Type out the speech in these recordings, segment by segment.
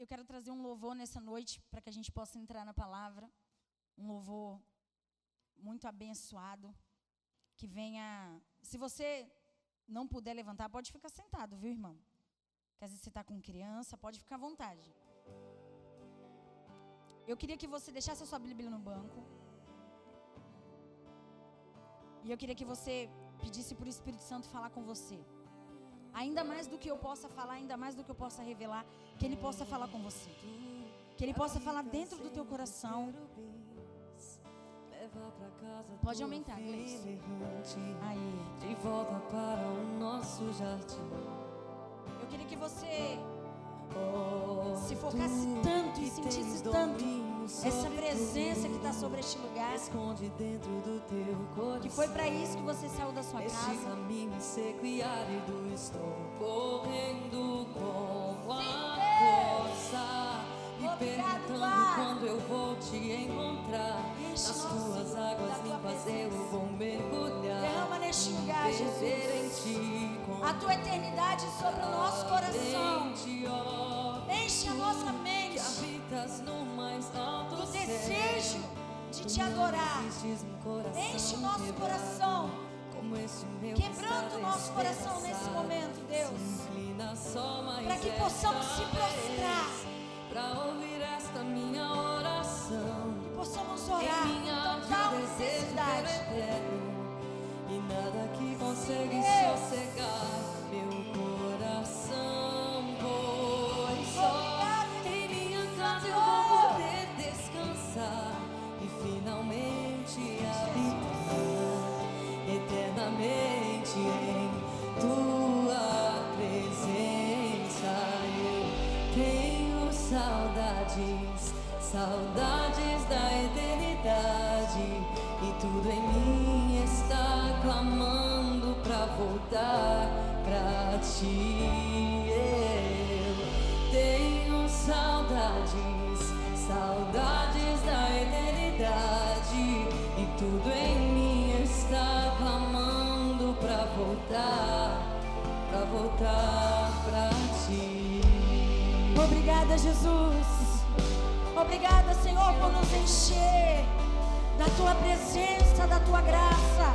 eu quero trazer um louvor nessa noite para que a gente possa entrar na palavra. Um louvor muito abençoado. Que venha. Se você não puder levantar, pode ficar sentado, viu, irmão? Que às vezes você está com criança, pode ficar à vontade. Eu queria que você deixasse a sua Bíblia no banco. E eu queria que você pedisse para o Espírito Santo falar com você. Ainda mais do que eu possa falar, ainda mais do que eu possa revelar, que Ele possa falar com você. Que Ele possa falar dentro do teu coração. Pode aumentar, Gleice. Aí. De volta para o nosso jardim. Eu queria que você se focasse tanto e sentisse tanto essa presença que está sobre este lugar. Esconde dentro do teu coração. Que foi para isso que você saiu da sua casa. e estou correndo com a força. Obrigado, perguntando quando eu vou te encontrar. Nas tuas águas limpas eu vou mergulhar. Derrama neste lugar, Jesus. A tua eternidade sobre o nosso coração. Enche a nossa mente céu. desejo de te adorar. Enche o nosso coração. Quebrando o nosso coração nesse momento, Deus. Para que possamos se prostrar. Pra ouvir esta minha oração. Que possamos orar Em minha com alma tal o desejo necessidade. eterno. E nada que consegue Deus. sossegar saudades, da eternidade e tudo em mim está clamando pra voltar pra ti. Eu tenho saudades, saudades da eternidade e tudo em mim está clamando pra voltar, pra voltar pra ti. Obrigada, Jesus. Obrigada, Senhor, por nos encher da tua presença, da tua graça,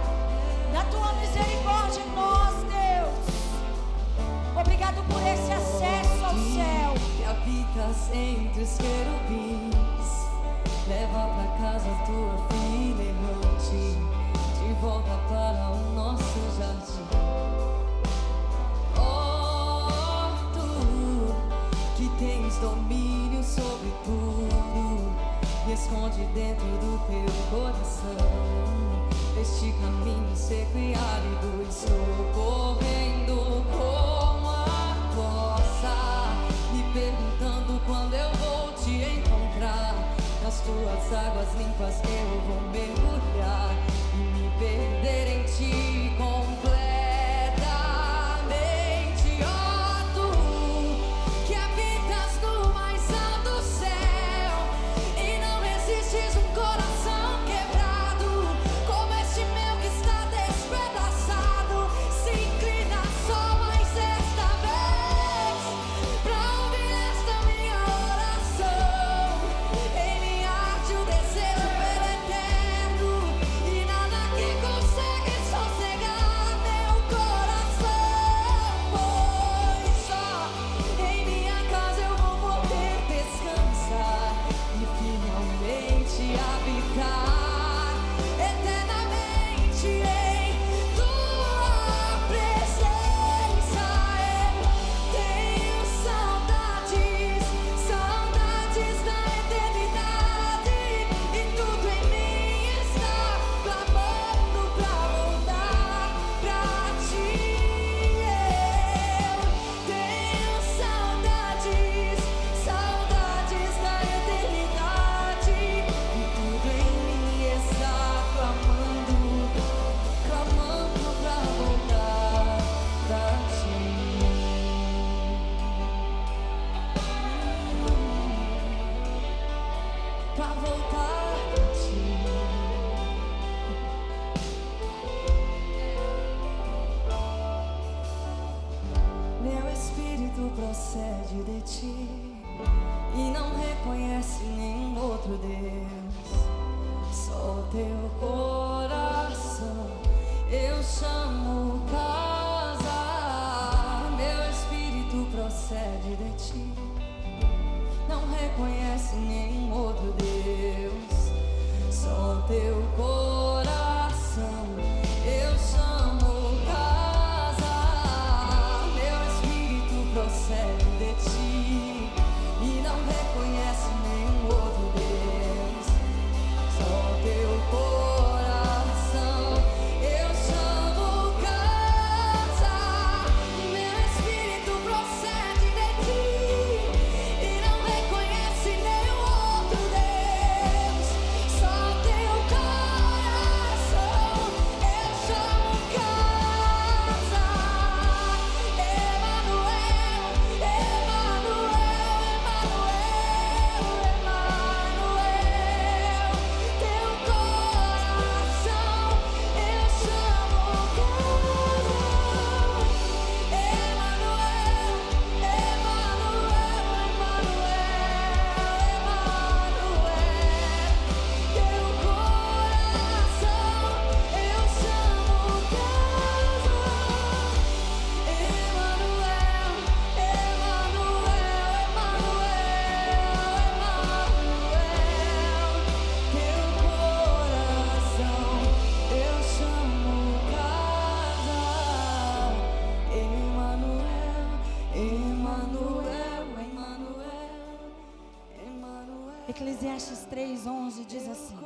Eclesiastes 3:11 diz assim: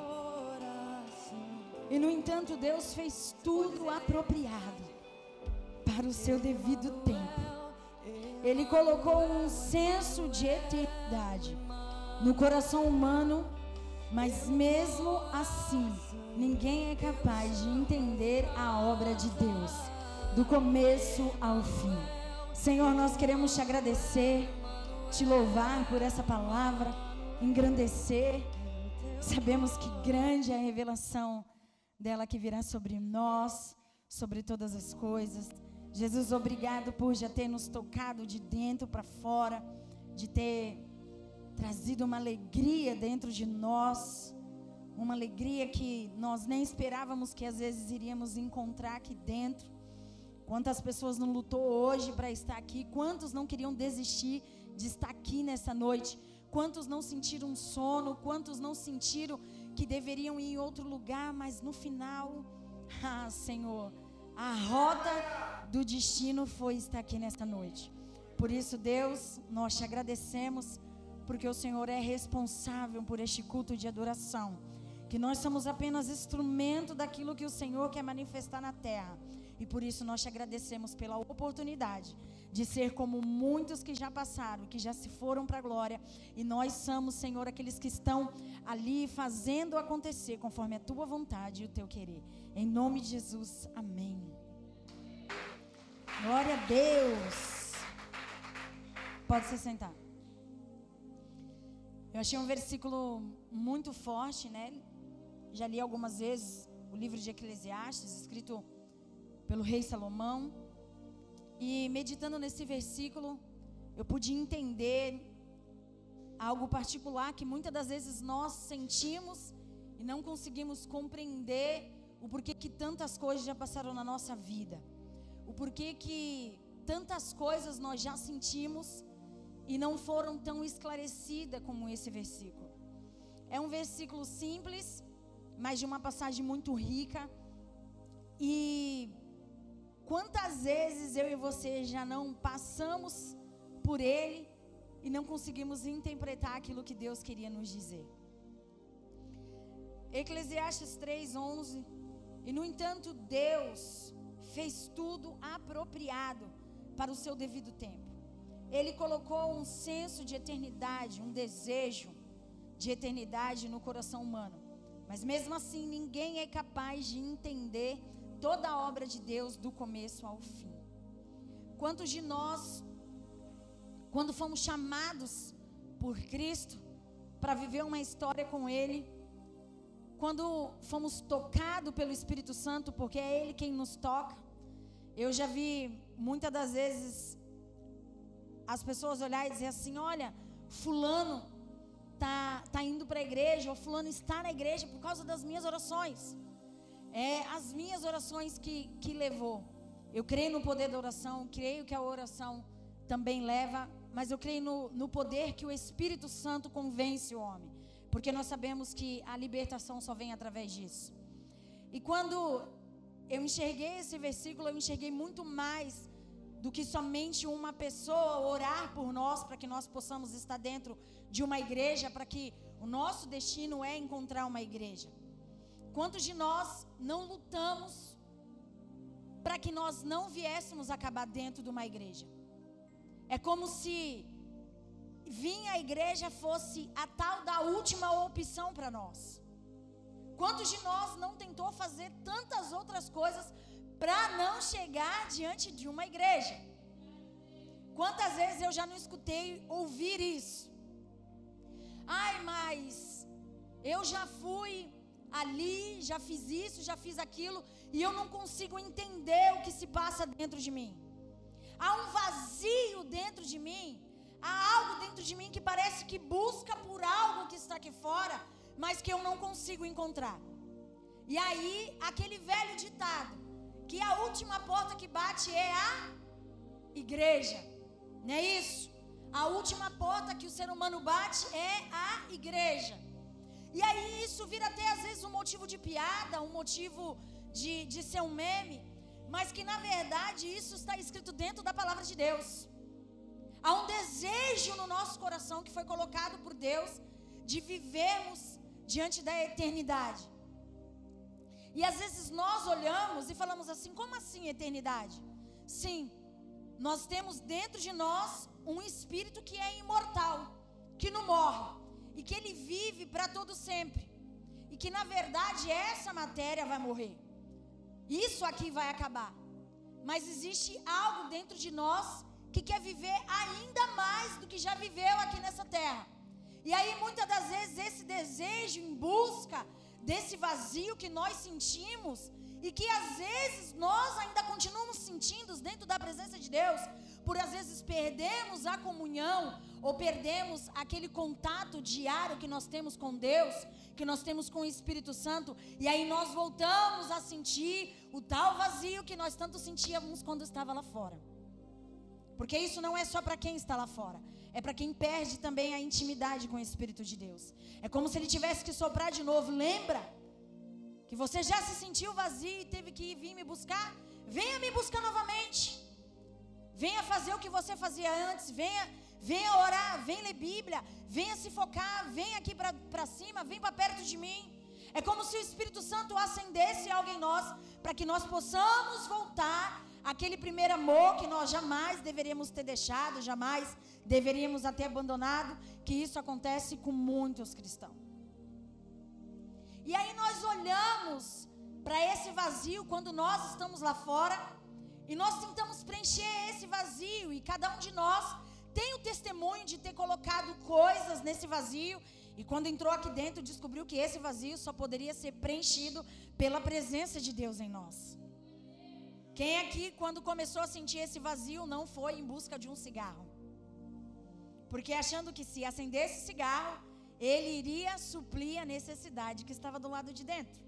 E no entanto, Deus fez tudo apropriado para o seu devido tempo. Ele colocou um senso de eternidade no coração humano, mas mesmo assim, ninguém é capaz de entender a obra de Deus, do começo ao fim. Senhor, nós queremos te agradecer, te louvar por essa palavra, engrandecer. Sabemos que grande é a revelação dela que virá sobre nós, sobre todas as coisas. Jesus, obrigado por já ter nos tocado de dentro para fora, de ter trazido uma alegria dentro de nós, uma alegria que nós nem esperávamos que às vezes iríamos encontrar aqui dentro. Quantas pessoas não lutou hoje para estar aqui? Quantos não queriam desistir de estar aqui nessa noite? Quantos não sentiram sono? Quantos não sentiram que deveriam ir em outro lugar, mas no final, ah, Senhor, a rota do destino foi estar aqui nesta noite. Por isso, Deus, nós te agradecemos, porque o Senhor é responsável por este culto de adoração. Que nós somos apenas instrumento daquilo que o Senhor quer manifestar na terra. E por isso nós te agradecemos pela oportunidade de ser como muitos que já passaram, que já se foram para a glória. E nós somos, Senhor, aqueles que estão ali fazendo acontecer conforme a tua vontade e o teu querer. Em nome de Jesus, amém. Glória a Deus. Pode se sentar. Eu achei um versículo muito forte, né? Já li algumas vezes o livro de Eclesiastes, escrito pelo rei Salomão. E meditando nesse versículo, eu pude entender algo particular que muitas das vezes nós sentimos e não conseguimos compreender o porquê que tantas coisas já passaram na nossa vida. O porquê que tantas coisas nós já sentimos e não foram tão esclarecidas como esse versículo. É um versículo simples, mas de uma passagem muito rica. E quantas vezes eu e você já não passamos por ele e não conseguimos interpretar aquilo que Deus queria nos dizer? Eclesiastes 3:11 E no entanto Deus fez tudo apropriado para o seu devido tempo. Ele colocou um senso de eternidade, um desejo de eternidade no coração humano. Mas mesmo assim, ninguém é capaz de entender toda a obra de Deus do começo ao fim. Quantos de nós, quando fomos chamados por Cristo para viver uma história com Ele, quando fomos tocados pelo Espírito Santo, porque é Ele quem nos toca, eu já vi muitas das vezes as pessoas olhar e dizer assim: olha, Fulano tá, tá indo para a igreja, ou fulano está na igreja por causa das minhas orações. É as minhas orações que, que levou. Eu creio no poder da oração, creio que a oração também leva, mas eu creio no, no poder que o Espírito Santo convence o homem. Porque nós sabemos que a libertação só vem através disso. E quando eu enxerguei esse versículo, eu enxerguei muito mais do que somente uma pessoa orar por nós para que nós possamos estar dentro de uma igreja, para que o nosso destino é encontrar uma igreja. Quantos de nós não lutamos para que nós não viéssemos acabar dentro de uma igreja? É como se vir a igreja fosse a tal da última opção para nós. Quantos de nós não tentou fazer tantas outras coisas para não chegar diante de uma igreja. Quantas vezes eu já não escutei ouvir isso? Ai, mas eu já fui ali, já fiz isso, já fiz aquilo, e eu não consigo entender o que se passa dentro de mim. Há um vazio dentro de mim, há algo dentro de mim que parece que busca por algo que está aqui fora, mas que eu não consigo encontrar. E aí, aquele velho ditado: que a última porta que bate é a igreja. Não é isso? A última porta que o ser humano bate é a igreja. E aí isso vira até às vezes um motivo de piada, um motivo de, de ser um meme, mas que na verdade isso está escrito dentro da palavra de Deus. Há um desejo no nosso coração que foi colocado por Deus de vivermos diante da eternidade. E às vezes nós olhamos e falamos assim: como assim eternidade? Sim, nós temos dentro de nós um espírito que é imortal, que não morre e que ele vive para todo sempre. E que na verdade essa matéria vai morrer. Isso aqui vai acabar. Mas existe algo dentro de nós que quer viver ainda mais do que já viveu aqui nessa terra. E aí muitas das vezes esse desejo em busca desse vazio que nós sentimos e que às vezes nós ainda continuamos sentindo dentro da presença de Deus, por às vezes perdemos a comunhão ou perdemos aquele contato diário que nós temos com Deus, que nós temos com o Espírito Santo, e aí nós voltamos a sentir o tal vazio que nós tanto sentíamos quando estava lá fora. Porque isso não é só para quem está lá fora, é para quem perde também a intimidade com o Espírito de Deus. É como se ele tivesse que soprar de novo. Lembra que você já se sentiu vazio e teve que ir vir me buscar? Venha me buscar novamente. Venha fazer o que você fazia antes. Venha, venha orar, venha ler Bíblia, venha se focar, venha aqui para cima, vem para perto de mim. É como se o Espírito Santo acendesse algo em nós para que nós possamos voltar aquele primeiro amor que nós jamais deveríamos ter deixado, jamais deveríamos ter abandonado, que isso acontece com muitos cristãos. E aí nós olhamos para esse vazio quando nós estamos lá fora e nós tentamos preencher esse vazio e cada um de nós tem o testemunho de ter colocado coisas nesse vazio e quando entrou aqui dentro descobriu que esse vazio só poderia ser preenchido pela presença de Deus em nós. Quem aqui, quando começou a sentir esse vazio, não foi em busca de um cigarro? Porque achando que se acendesse cigarro, ele iria suplir a necessidade que estava do lado de dentro.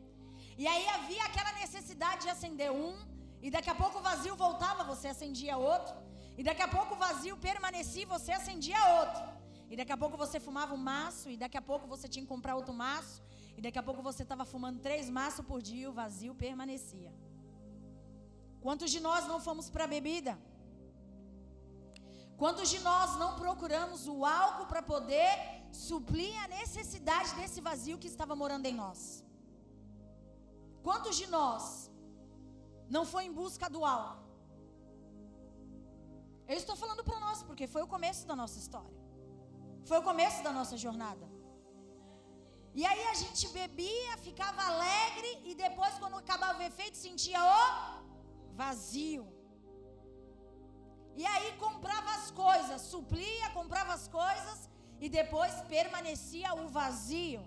E aí havia aquela necessidade de acender um, e daqui a pouco o vazio voltava, você acendia outro, e daqui a pouco o vazio permanecia, você acendia outro. E daqui a pouco você fumava um maço, e daqui a pouco você tinha que comprar outro maço, e daqui a pouco você estava fumando três maços por dia e o vazio permanecia. Quantos de nós não fomos para a bebida? Quantos de nós não procuramos o álcool para poder suprir a necessidade desse vazio que estava morando em nós? Quantos de nós não foi em busca do álcool? Eu estou falando para nós, porque foi o começo da nossa história. Foi o começo da nossa jornada. E aí a gente bebia, ficava alegre e depois quando acabava o efeito sentia o vazio. E aí comprava as coisas, suplia, comprava as coisas e depois permanecia o vazio.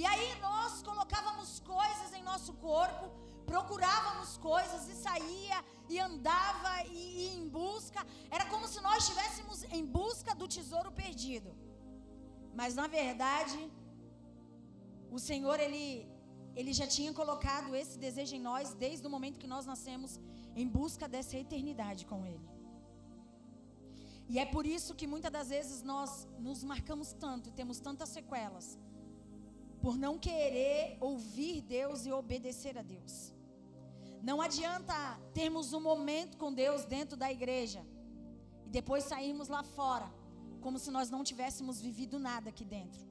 E aí nós colocávamos coisas em nosso corpo, procurávamos coisas e saía e andava e ia em busca. Era como se nós estivéssemos em busca do tesouro perdido. Mas na verdade, o Senhor ele ele já tinha colocado esse desejo em nós desde o momento que nós nascemos em busca dessa eternidade com ele. E é por isso que muitas das vezes nós nos marcamos tanto e temos tantas sequelas por não querer ouvir Deus e obedecer a Deus. Não adianta termos um momento com Deus dentro da igreja e depois sairmos lá fora como se nós não tivéssemos vivido nada aqui dentro.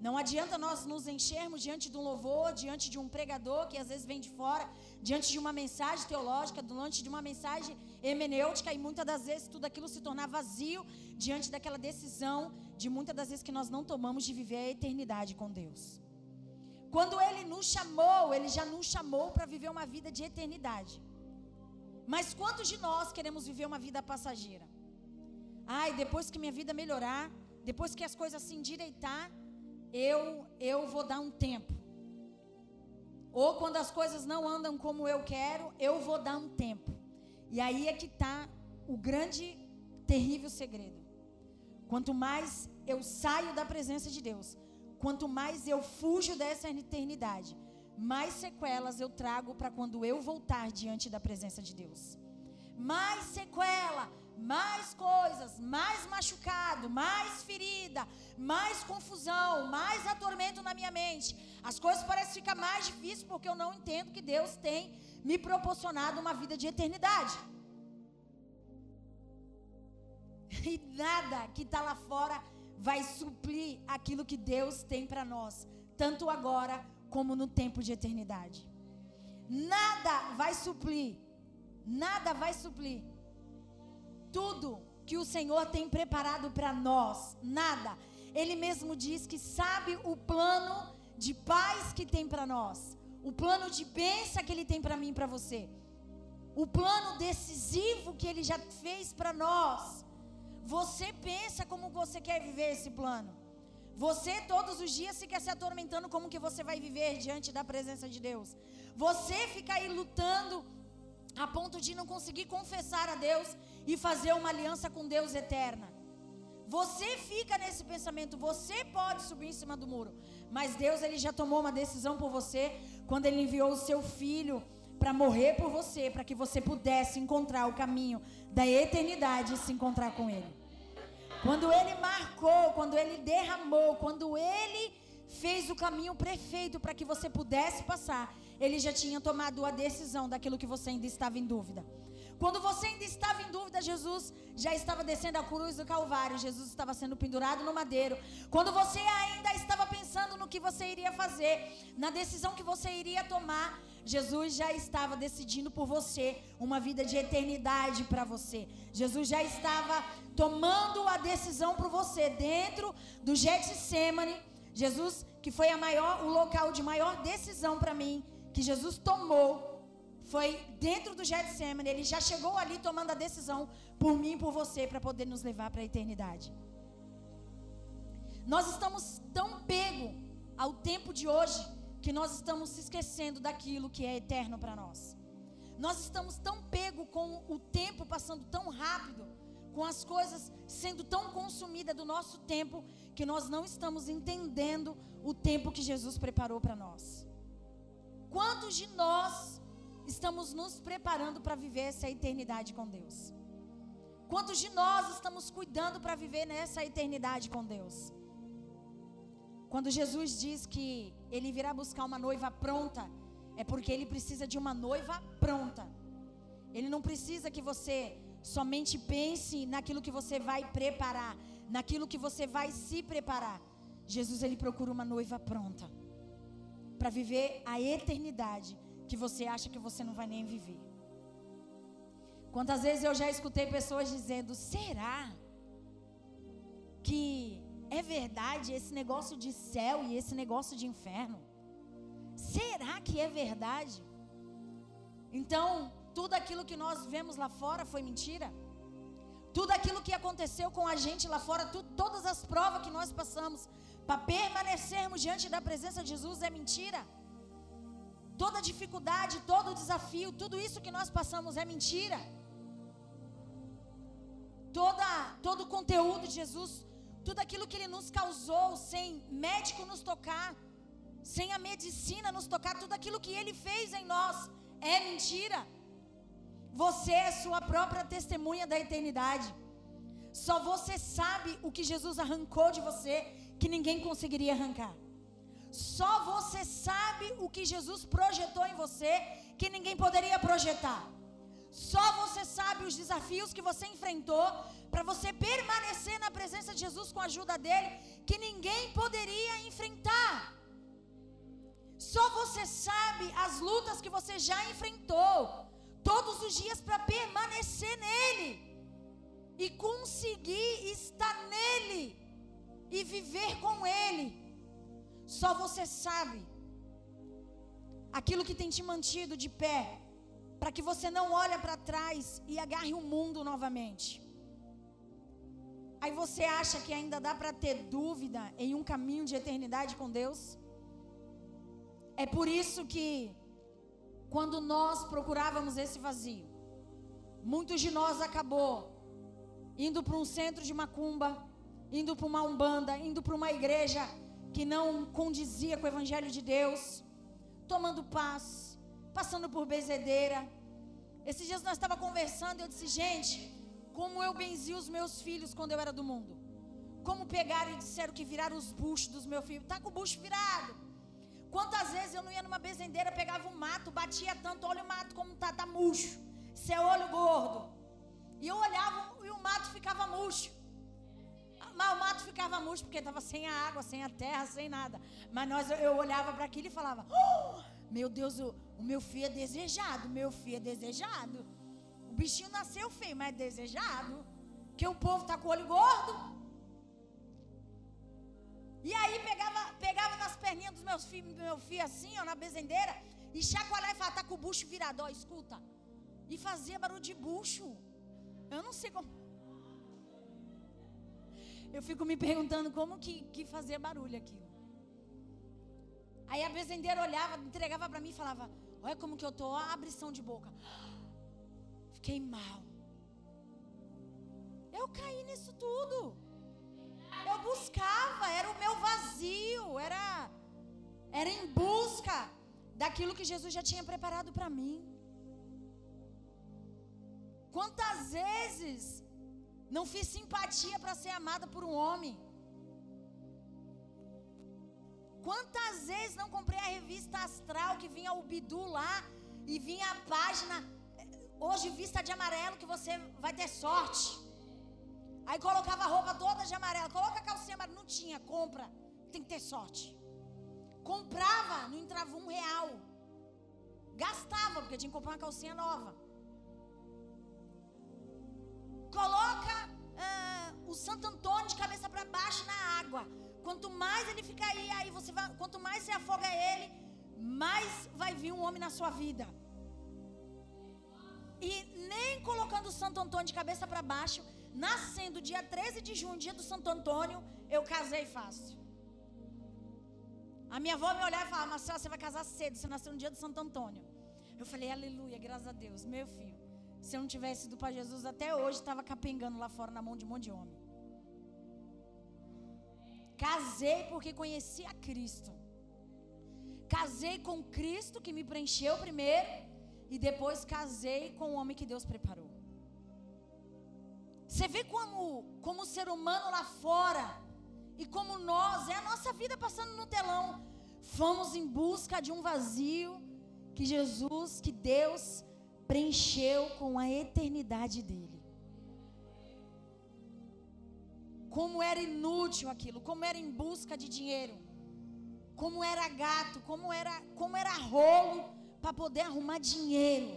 Não adianta nós nos enchermos diante de um louvor, diante de um pregador que às vezes vem de fora, diante de uma mensagem teológica, diante de uma mensagem hemenêutica e muitas das vezes tudo aquilo se tornar vazio diante daquela decisão de muitas das vezes que nós não tomamos de viver a eternidade com Deus. Quando ele nos chamou, ele já nos chamou para viver uma vida de eternidade. Mas quantos de nós queremos viver uma vida passageira? Ai, depois que minha vida melhorar, depois que as coisas se endireitar, eu eu vou dar um tempo. Ou quando as coisas não andam como eu quero, eu vou dar um tempo. E aí é que está o grande, terrível segredo. Quanto mais eu saio da presença de Deus, quanto mais eu fujo dessa eternidade, mais sequelas eu trago para quando eu voltar diante da presença de Deus. Mais sequela, mais coisas, mais machucado, mais ferida, mais confusão, mais atormento na minha mente. As coisas parecem ficar mais difíceis porque eu não entendo que Deus tem me proporcionado uma vida de eternidade. E nada que está lá fora vai suprir aquilo que Deus tem para nós, tanto agora como no tempo de eternidade. Nada vai suprir, nada vai suprir tudo que o Senhor tem preparado para nós, nada. Ele mesmo diz que sabe o plano de paz que tem para nós, o plano de bênção que ele tem para mim e para você, o plano decisivo que ele já fez para nós. Você pensa como você quer viver esse plano. Você todos os dias fica se atormentando como que você vai viver diante da presença de Deus. Você fica aí lutando a ponto de não conseguir confessar a Deus e fazer uma aliança com Deus eterna. Você fica nesse pensamento, você pode subir em cima do muro, mas Deus ele já tomou uma decisão por você quando ele enviou o seu filho para morrer por você, para que você pudesse encontrar o caminho da eternidade e se encontrar com ele. Quando ele marcou, quando ele derramou, quando ele fez o caminho perfeito para que você pudesse passar, ele já tinha tomado a decisão daquilo que você ainda estava em dúvida. Quando você ainda estava em dúvida, Jesus já estava descendo a cruz do Calvário, Jesus estava sendo pendurado no madeiro. Quando você ainda estava pensando no que você iria fazer, na decisão que você iria tomar, Jesus já estava decidindo por você uma vida de eternidade para você. Jesus já estava tomando a decisão por você dentro do Getsemane. Jesus, que foi a maior, o local de maior decisão para mim, que Jesus tomou, foi dentro do Getsemane. Ele já chegou ali tomando a decisão por mim e por você para poder nos levar para a eternidade. Nós estamos tão pego ao tempo de hoje que nós estamos se esquecendo daquilo que é eterno para nós. Nós estamos tão pego com o tempo passando tão rápido, com as coisas sendo tão consumidas do nosso tempo, que nós não estamos entendendo o tempo que Jesus preparou para nós. Quantos de nós estamos nos preparando para viver essa eternidade com Deus? Quantos de nós estamos cuidando para viver nessa eternidade com Deus? Quando Jesus diz que ele virá buscar uma noiva pronta, é porque ele precisa de uma noiva pronta. Ele não precisa que você somente pense naquilo que você vai preparar, naquilo que você vai se preparar. Jesus ele procura uma noiva pronta para viver a eternidade que você acha que você não vai nem viver. Quantas vezes eu já escutei pessoas dizendo: será que é verdade esse negócio de céu e esse negócio de inferno? Será que é verdade? Então, tudo aquilo que nós vemos lá fora foi mentira? Tudo aquilo que aconteceu com a gente lá fora, tu, todas as provas que nós passamos para permanecermos diante da presença de Jesus é mentira? Toda dificuldade, todo desafio, tudo isso que nós passamos é mentira? Toda, todo o conteúdo de Jesus tudo aquilo que Ele nos causou, sem médico nos tocar, sem a medicina nos tocar, tudo aquilo que Ele fez em nós é mentira. Você é sua própria testemunha da eternidade. Só você sabe o que Jesus arrancou de você que ninguém conseguiria arrancar. Só você sabe o que Jesus projetou em você que ninguém poderia projetar. Só você sabe os desafios que você enfrentou para você permanecer na presença de Jesus com a ajuda dele que ninguém poderia enfrentar. Só você sabe as lutas que você já enfrentou todos os dias para permanecer nele e conseguir estar nele e viver com ele. Só você sabe aquilo que tem te mantido de pé, para que você não olhe para trás e agarre o mundo novamente. Aí você acha que ainda dá para ter dúvida em um caminho de eternidade com Deus? É por isso que quando nós procurávamos esse vazio, muitos de nós acabou indo para um centro de macumba, indo para uma umbanda, indo para uma igreja que não condizia com o evangelho de Deus, tomando paz, passando por bezedeira. Esses dias nós estava conversando e eu disse, gente, como eu benzi os meus filhos quando eu era do mundo. Como pegaram e disseram que viraram os buchos dos meus filhos. Tá com o bucho virado. Quantas vezes eu não ia numa bezendeira, pegava um mato, batia tanto, olha o mato como tá, tá murcho. Seu olho gordo. E eu olhava e o mato ficava murcho. Mas o mato ficava murcho porque estava sem a água, sem a terra, sem nada. Mas nós, eu olhava para aquilo e falava: oh, Meu Deus, o, o meu filho é desejado, meu filho é desejado. O bichinho nasceu feio, mas é desejado. Que o povo tá com o olho gordo. E aí pegava, pegava nas perninhas dos meus filhos, do meu filho assim, ó, na bezendeira, e chacoalhava e falava, tá com o bucho virado, ó, escuta. E fazia barulho de bucho. Eu não sei como. Eu fico me perguntando como que, que fazia barulho aquilo. Aí a bezendeira olhava, entregava para mim e falava: Olha como que eu tô, a abrição de boca. Fiquei mal. Eu caí nisso tudo. Eu buscava, era o meu vazio, era era em busca daquilo que Jesus já tinha preparado para mim. Quantas vezes não fiz simpatia para ser amada por um homem? Quantas vezes não comprei a revista Astral que vinha o Bidu lá e vinha a página eh, hoje vista de amarelo que você vai ter sorte. Aí colocava a roupa toda de amarelo. Coloca a calcinha amarela. Não tinha, compra. Tem que ter sorte. Comprava, não entrava um real. Gastava, porque tinha que comprar uma calcinha nova. Coloca uh, o Santo Antônio de cabeça para baixo na água. Quanto mais ele fica aí, aí você vai, quanto mais você afoga ele, mais vai vir um homem na sua vida. E nem colocando o Santo Antônio de cabeça para baixo, nascendo dia 13 de junho, dia do Santo Antônio, eu casei fácil. A minha avó me olhava e falava, Marcela, você vai casar cedo, você nasceu no dia do Santo Antônio. Eu falei, aleluia, graças a Deus, meu filho. Se eu não tivesse ido para Jesus até hoje, estava capengando lá fora na mão de um monte de homem. Casei porque conheci a Cristo. Casei com Cristo que me preencheu primeiro e depois casei com o homem que Deus preparou. Você vê como, como o ser humano lá fora e como nós, é a nossa vida passando no telão. Fomos em busca de um vazio que Jesus, que Deus preencheu com a eternidade dele. Como era inútil aquilo, como era em busca de dinheiro, como era gato, como era, como era rolo para poder arrumar dinheiro.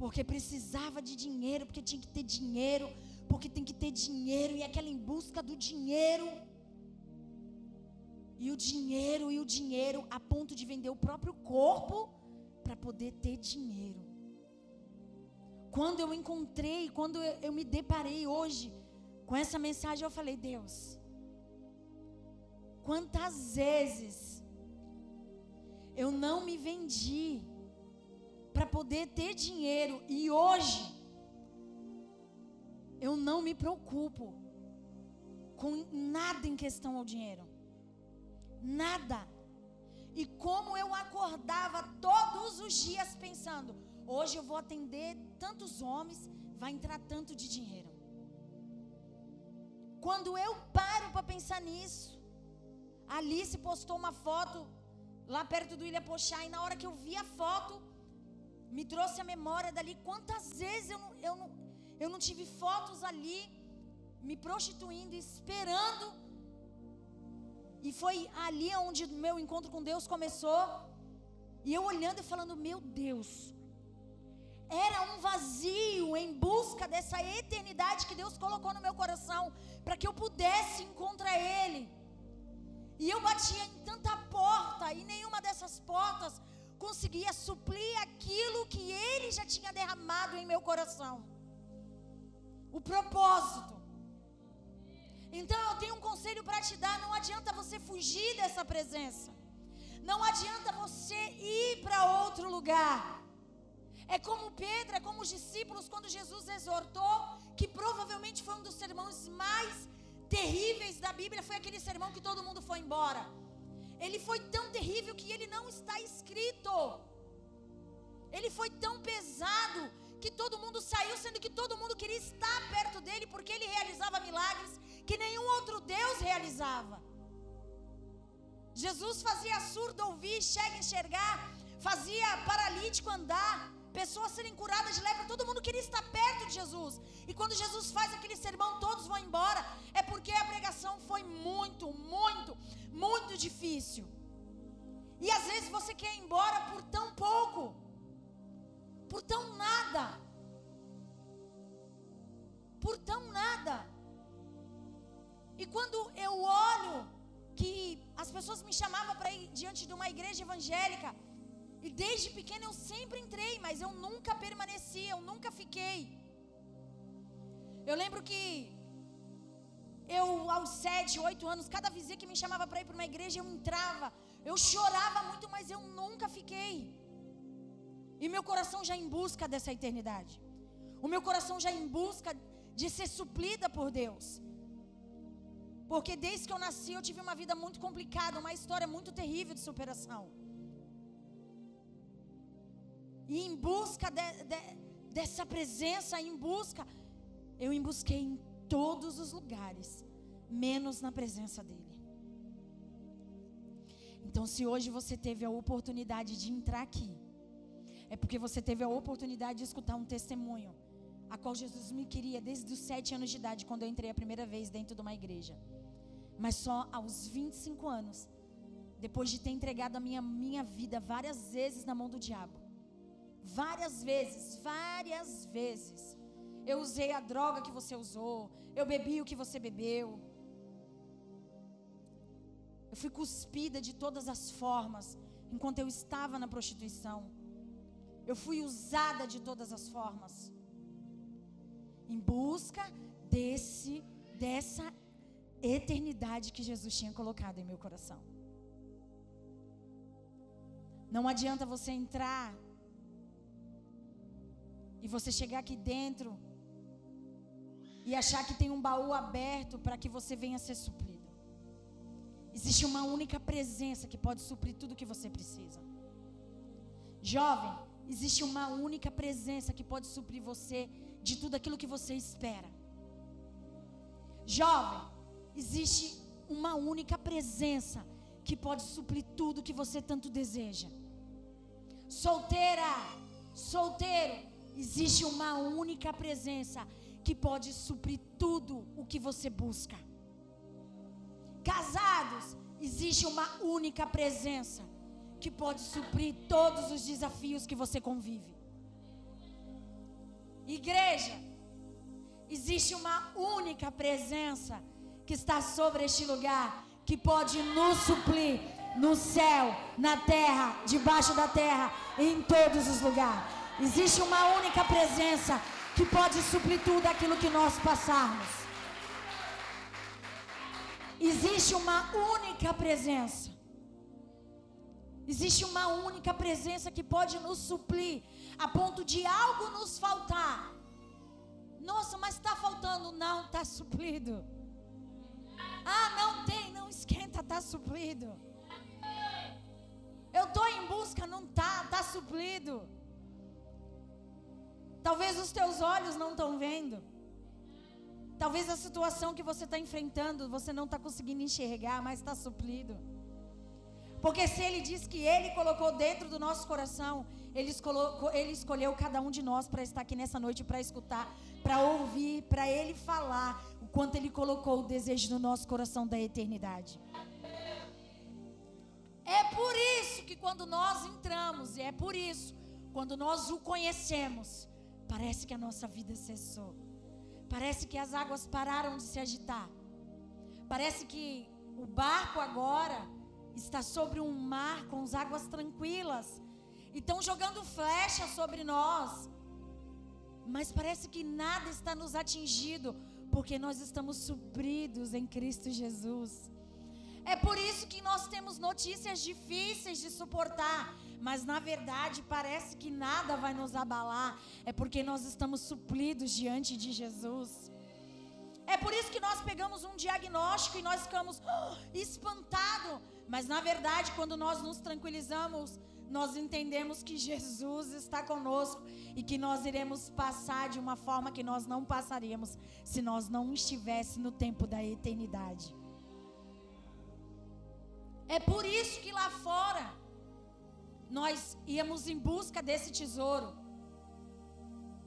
Porque precisava de dinheiro, porque tinha que ter dinheiro, porque tem que ter dinheiro, e aquela em busca do dinheiro. E o dinheiro, e o dinheiro, a ponto de vender o próprio corpo para poder ter dinheiro. Quando eu encontrei, quando eu, eu me deparei hoje com essa mensagem, eu falei: Deus, quantas vezes eu não me vendi para poder ter dinheiro. E hoje, eu não me preocupo com nada em questão ao dinheiro. Nada. E como eu acordava todos os dias pensando: hoje eu vou atender tantos homens, vai entrar tanto de dinheiro. Quando eu paro para pensar nisso, Alice postou uma foto lá perto do Ilha Pochá, e na hora que eu vi a foto, me trouxe a memória dali. Quantas vezes eu não, eu não, eu não tive fotos ali, me prostituindo, esperando e foi ali onde meu encontro com Deus começou. E eu olhando e falando: Meu Deus, era um vazio em busca dessa eternidade que Deus colocou no meu coração, para que eu pudesse encontrar Ele. E eu batia em tanta porta, e nenhuma dessas portas conseguia suprir aquilo que Ele já tinha derramado em meu coração o propósito. Então eu tenho um conselho para te dar: não adianta você fugir dessa presença. Não adianta você ir para outro lugar. É como Pedro, é como os discípulos quando Jesus exortou, que provavelmente foi um dos sermões mais terríveis da Bíblia, foi aquele sermão que todo mundo foi embora. Ele foi tão terrível que ele não está escrito. Ele foi tão pesado que todo mundo saiu, sendo que todo mundo queria estar perto dele, porque ele realizava milagres que nenhum outro Deus realizava. Jesus fazia surdo ouvir, cego enxergar, fazia paralítico andar, pessoas serem curadas de lepra, todo mundo queria estar perto de Jesus. E quando Jesus faz aquele sermão, todos vão embora, é porque a pregação foi muito, muito, muito difícil. E às vezes você quer ir embora por tão pouco por tão nada. Por tão nada. E quando eu olho que as pessoas me chamavam para ir diante de uma igreja evangélica, e desde pequena eu sempre entrei, mas eu nunca permaneci, eu nunca fiquei. Eu lembro que eu, aos sete, oito anos, cada visita que me chamava para ir para uma igreja, eu entrava. Eu chorava muito, mas eu nunca fiquei. E meu coração já em busca dessa eternidade. O meu coração já em busca de ser suplida por Deus. Porque desde que eu nasci eu tive uma vida muito complicada, uma história muito terrível de superação. E em busca de, de, dessa presença, em busca, eu em busquei em todos os lugares, menos na presença dEle. Então, se hoje você teve a oportunidade de entrar aqui, é porque você teve a oportunidade de escutar um testemunho, a qual Jesus me queria desde os sete anos de idade, quando eu entrei a primeira vez dentro de uma igreja. Mas só aos 25 anos, depois de ter entregado a minha, minha vida várias vezes na mão do diabo. Várias vezes, várias vezes. Eu usei a droga que você usou, eu bebi o que você bebeu. Eu fui cuspida de todas as formas enquanto eu estava na prostituição. Eu fui usada de todas as formas. Em busca desse dessa eternidade que Jesus tinha colocado em meu coração. Não adianta você entrar e você chegar aqui dentro e achar que tem um baú aberto para que você venha ser suprido. Existe uma única presença que pode suprir tudo que você precisa. Jovem, existe uma única presença que pode suprir você de tudo aquilo que você espera. Jovem, existe uma única presença que pode suprir tudo que você tanto deseja. Solteira, solteiro, existe uma única presença que pode suprir tudo o que você busca. Casados, existe uma única presença que pode suprir todos os desafios que você convive. Igreja, existe uma única presença que está sobre este lugar que pode nos suprir no céu, na terra, debaixo da terra, em todos os lugares. Existe uma única presença que pode suprir tudo aquilo que nós passarmos. Existe uma única presença Existe uma única presença que pode nos suplir, a ponto de algo nos faltar. Nossa, mas está faltando. Não, está suprido. está suprido. Eu estou em busca, não tá, tá suprido. Talvez os teus olhos não estão vendo. Talvez a situação que você está enfrentando, você não está conseguindo enxergar, mas está suprido. Porque se Ele diz que Ele colocou dentro do nosso coração, Ele, escolou, ele escolheu cada um de nós para estar aqui nessa noite, para escutar, para ouvir, para Ele falar o quanto Ele colocou o desejo no nosso coração da eternidade. É por isso que quando nós entramos, e é por isso, quando nós o conhecemos, parece que a nossa vida cessou. Parece que as águas pararam de se agitar. Parece que o barco agora está sobre um mar com as águas tranquilas. E estão jogando flechas sobre nós. Mas parece que nada está nos atingindo, porque nós estamos supridos em Cristo Jesus. É por isso que nós temos notícias difíceis de suportar, mas na verdade parece que nada vai nos abalar, é porque nós estamos supridos diante de Jesus. É por isso que nós pegamos um diagnóstico e nós ficamos oh, espantados. Mas na verdade, quando nós nos tranquilizamos, nós entendemos que Jesus está conosco e que nós iremos passar de uma forma que nós não passaríamos se nós não estivéssemos no tempo da eternidade. É por isso que lá fora nós íamos em busca desse tesouro.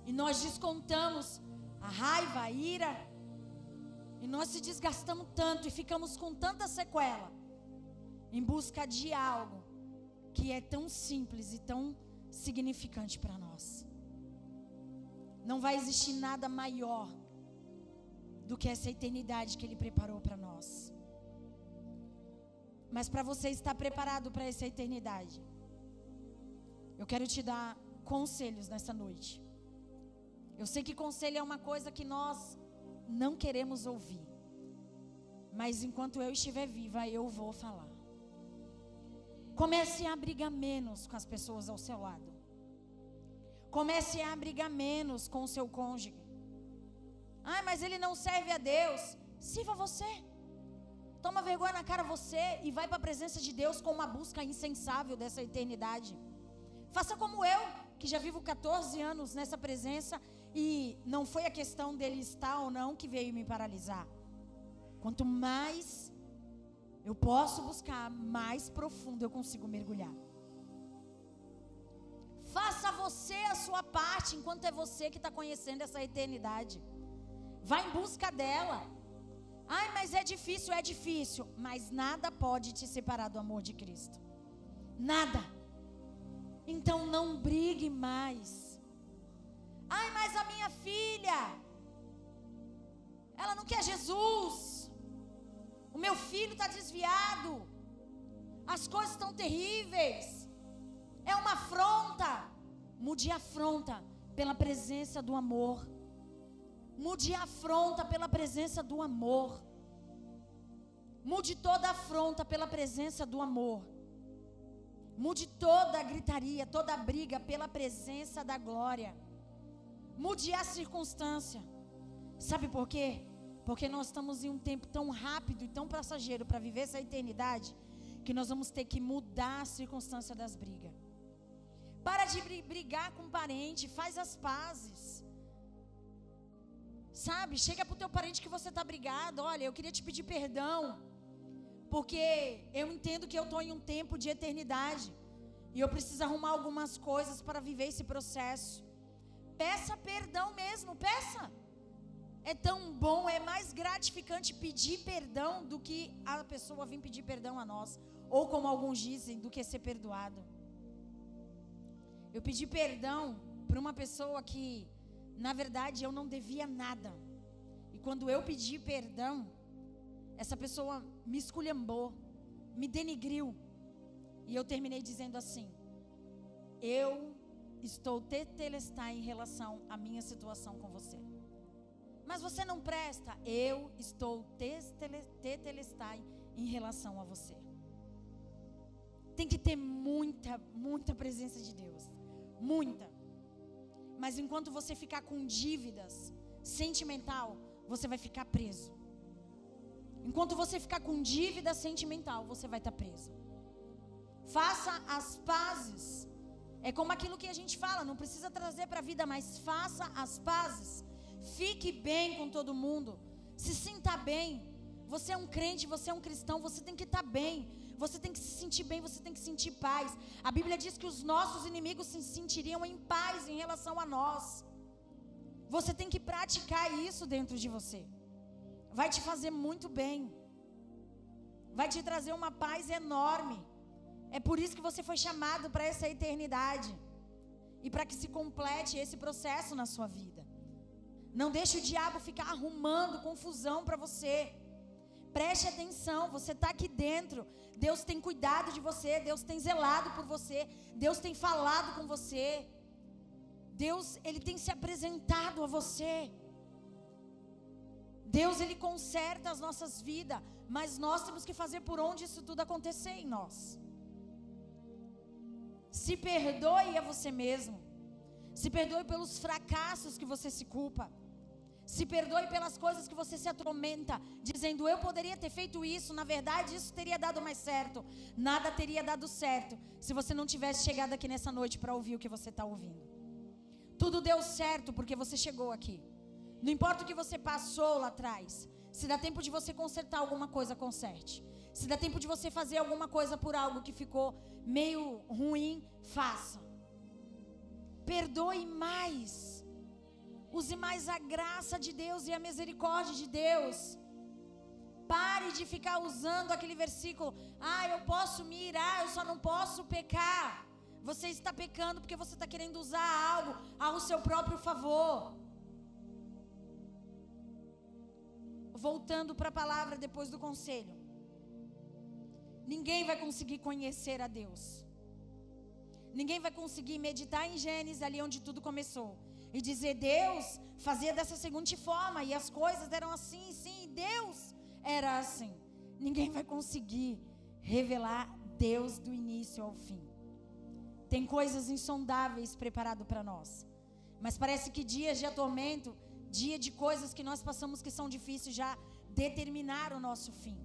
E nós descontamos a raiva, a ira, e nós se desgastamos tanto e ficamos com tanta sequela em busca de algo que é tão simples e tão significante para nós. Não vai existir nada maior do que essa eternidade que Ele preparou para nós. Mas para você estar preparado para essa eternidade, eu quero te dar conselhos nessa noite. Eu sei que conselho é uma coisa que nós não queremos ouvir. Mas enquanto eu estiver viva, eu vou falar. Comece a brigar menos com as pessoas ao seu lado. Comece a brigar menos com o seu cônjuge. Ah, mas ele não serve a Deus. Sirva você. Toma vergonha na cara você e vai para a presença de Deus com uma busca insensável dessa eternidade. Faça como eu, que já vivo 14 anos nessa presença e não foi a questão dele estar ou não que veio me paralisar. Quanto mais eu posso buscar, mais profundo eu consigo mergulhar. Faça você a sua parte enquanto é você que está conhecendo essa eternidade. Vá em busca dela. Ai, mas é difícil, é difícil. Mas nada pode te separar do amor de Cristo. Nada. Então não brigue mais. Ai, mas a minha filha, ela não quer Jesus. O meu filho está desviado. As coisas estão terríveis. É uma afronta. Mude a afronta pela presença do amor. Mude a afronta pela presença do amor. Mude toda afronta pela presença do amor. Mude toda a gritaria, toda a briga pela presença da glória. Mude a circunstância. Sabe por quê? Porque nós estamos em um tempo tão rápido e tão passageiro para viver essa eternidade que nós vamos ter que mudar a circunstância das brigas. Para de brigar com o parente, faz as pazes. Sabe, chega para o teu parente que você está brigado. Olha, eu queria te pedir perdão. Porque eu entendo que eu estou em um tempo de eternidade. E eu preciso arrumar algumas coisas para viver esse processo. Peça perdão mesmo, peça. É tão bom, é mais gratificante pedir perdão do que a pessoa vir pedir perdão a nós. Ou como alguns dizem, do que ser perdoado. Eu pedi perdão para uma pessoa que, na verdade, eu não devia nada. E quando eu pedi perdão, essa pessoa me esculhambou, me denigriu. E eu terminei dizendo assim: Eu estou tetelestar em relação à minha situação com você. Mas você não presta, eu estou tetelestar em relação a você. Tem que ter muita, muita presença de Deus. Muita. Mas enquanto você ficar com dívidas sentimental, você vai ficar preso. Enquanto você ficar com dívida sentimental, você vai estar preso. Faça as pazes. É como aquilo que a gente fala, não precisa trazer para a vida, mas faça as pazes. Fique bem com todo mundo. Se sinta bem. Você é um crente, você é um cristão, você tem que estar bem. Você tem que se sentir bem, você tem que sentir paz. A Bíblia diz que os nossos inimigos se sentiriam em paz em relação a nós. Você tem que praticar isso dentro de você. Vai te fazer muito bem. Vai te trazer uma paz enorme. É por isso que você foi chamado para essa eternidade. E para que se complete esse processo na sua vida. Não deixe o diabo ficar arrumando confusão para você. Preste atenção, você está aqui dentro. Deus tem cuidado de você, Deus tem zelado por você, Deus tem falado com você. Deus, ele tem se apresentado a você. Deus, ele conserta as nossas vidas, mas nós temos que fazer por onde isso tudo acontecer em nós. Se perdoe a você mesmo. Se perdoe pelos fracassos que você se culpa. Se perdoe pelas coisas que você se atormenta, dizendo eu poderia ter feito isso, na verdade isso teria dado mais certo. Nada teria dado certo se você não tivesse chegado aqui nessa noite para ouvir o que você está ouvindo. Tudo deu certo porque você chegou aqui. Não importa o que você passou lá atrás. Se dá tempo de você consertar alguma coisa, conserte. Se dá tempo de você fazer alguma coisa por algo que ficou meio ruim, faça. Perdoe mais. Use mais a graça de Deus e a misericórdia de Deus. Pare de ficar usando aquele versículo. Ah, eu posso me irar, eu só não posso pecar. Você está pecando porque você está querendo usar algo ao seu próprio favor. Voltando para a palavra depois do conselho. Ninguém vai conseguir conhecer a Deus. Ninguém vai conseguir meditar em Gênesis, ali onde tudo começou e dizer Deus fazia dessa seguinte forma e as coisas eram assim, sim, e Deus era assim. Ninguém vai conseguir revelar Deus do início ao fim. Tem coisas insondáveis preparado para nós. Mas parece que dias de atormento, dia de coisas que nós passamos que são difíceis já determinaram o nosso fim.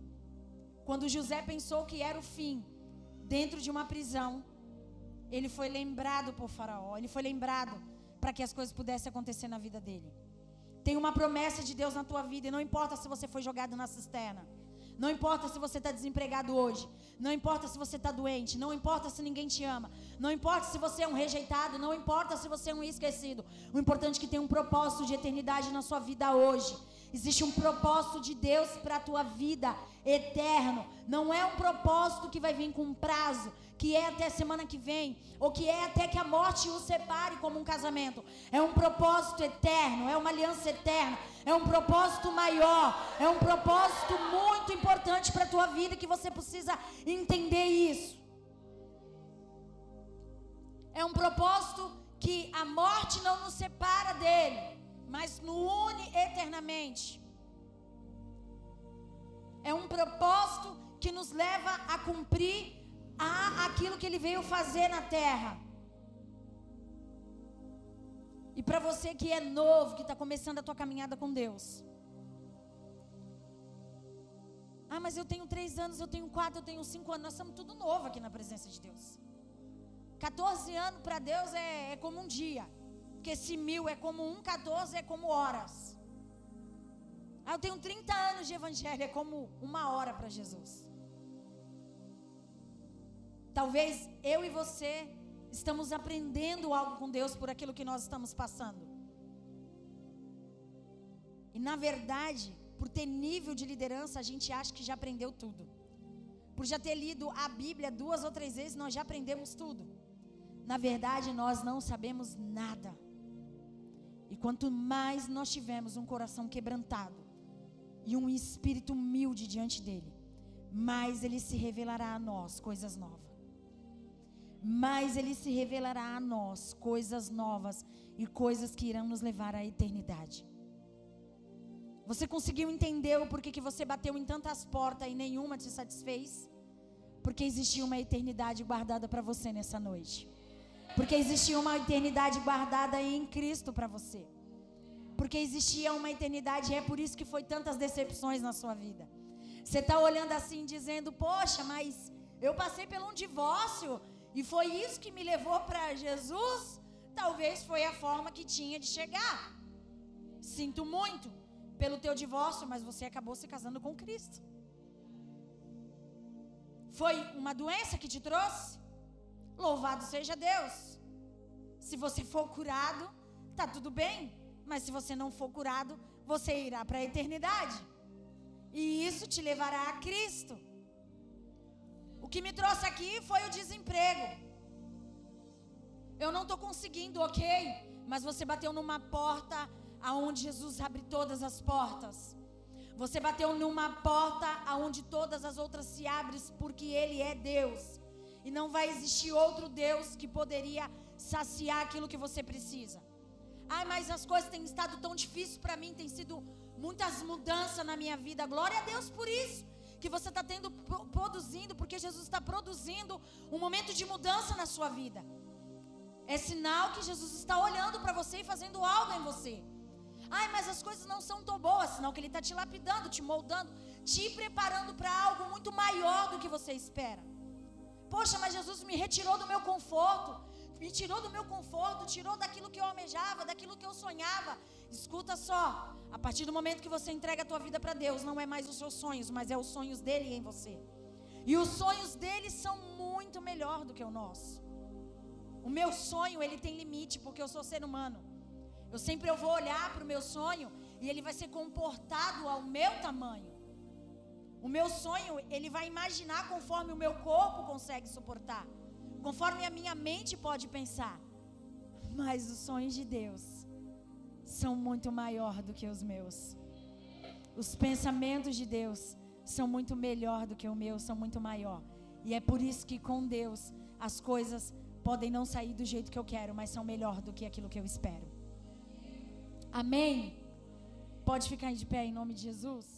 Quando José pensou que era o fim, dentro de uma prisão, ele foi lembrado por Faraó, ele foi lembrado para que as coisas pudessem acontecer na vida dele. Tem uma promessa de Deus na tua vida e não importa se você foi jogado na cisterna. Não importa se você está desempregado hoje. Não importa se você está doente. Não importa se ninguém te ama. Não importa se você é um rejeitado. Não importa se você é um esquecido. O importante é que tem um propósito de eternidade na sua vida hoje. Existe um propósito de Deus para a tua vida eterno. Não é um propósito que vai vir com prazo que é até a semana que vem, ou que é até que a morte o separe como um casamento. É um propósito eterno, é uma aliança eterna, é um propósito maior, é um propósito muito importante para a tua vida que você precisa entender isso. É um propósito que a morte não nos separa dele, mas nos une eternamente. É um propósito que nos leva a cumprir a aquilo que ele veio fazer na terra. E para você que é novo, que está começando a tua caminhada com Deus. Ah, mas eu tenho três anos, eu tenho quatro, eu tenho cinco anos. Nós somos tudo novo aqui na presença de Deus. 14 anos para Deus é, é como um dia. Porque se mil é como um, 14 é como horas. Ah, eu tenho 30 anos de evangelho, é como uma hora para Jesus. Talvez eu e você estamos aprendendo algo com Deus por aquilo que nós estamos passando. E na verdade, por ter nível de liderança, a gente acha que já aprendeu tudo. Por já ter lido a Bíblia duas ou três vezes, nós já aprendemos tudo. Na verdade, nós não sabemos nada. E quanto mais nós tivermos um coração quebrantado e um espírito humilde diante dele, mais ele se revelará a nós coisas novas mais ele se revelará a nós coisas novas e coisas que irão nos levar à eternidade. Você conseguiu entender o porquê que você bateu em tantas portas e nenhuma te satisfez? Porque existia uma eternidade guardada para você nessa noite. Porque existia uma eternidade guardada em Cristo para você. Porque existia uma eternidade e é por isso que foi tantas decepções na sua vida. Você está olhando assim, dizendo: Poxa, mas eu passei por um divórcio e foi isso que me levou para Jesus? Talvez foi a forma que tinha de chegar. Sinto muito pelo teu divórcio, mas você acabou se casando com Cristo. Foi uma doença que te trouxe? Louvado seja Deus. Se você for curado, tá tudo bem. Mas se você não for curado, você irá para a eternidade. E isso te levará a Cristo. O que me trouxe aqui foi o desemprego. Eu não estou conseguindo, ok? Mas você bateu numa porta aonde Jesus abre todas as portas. Você bateu numa porta aonde todas as outras se abrem porque Ele é Deus. E não vai existir outro Deus que poderia saciar aquilo que você precisa. Ai, mas as coisas têm estado tão difíceis para mim, tem sido muitas mudanças na minha vida. Glória a Deus por isso. Que você está tendo, produzindo, porque Jesus está produzindo um momento de mudança na sua vida. É sinal que Jesus está olhando para você e fazendo algo em você. Ai, mas as coisas não são tão boas, senão que Ele está te lapidando, te moldando, te preparando para algo muito maior do que você espera. Poxa, mas Jesus me retirou do meu conforto, me tirou do meu conforto, tirou daquilo que eu almejava, daquilo que eu sonhava. Escuta só, a partir do momento que você entrega a tua vida para Deus, não é mais os seus sonhos, mas é os sonhos dele em você. E os sonhos dele são muito melhor do que o nosso. O meu sonho, ele tem limite, porque eu sou ser humano. Eu sempre eu vou olhar para o meu sonho e ele vai ser comportado ao meu tamanho. O meu sonho, ele vai imaginar conforme o meu corpo consegue suportar, conforme a minha mente pode pensar. Mas os sonhos de Deus são muito maior do que os meus. Os pensamentos de Deus são muito melhor do que o meu, são muito maior. E é por isso que com Deus as coisas podem não sair do jeito que eu quero, mas são melhor do que aquilo que eu espero. Amém? Pode ficar de pé em nome de Jesus.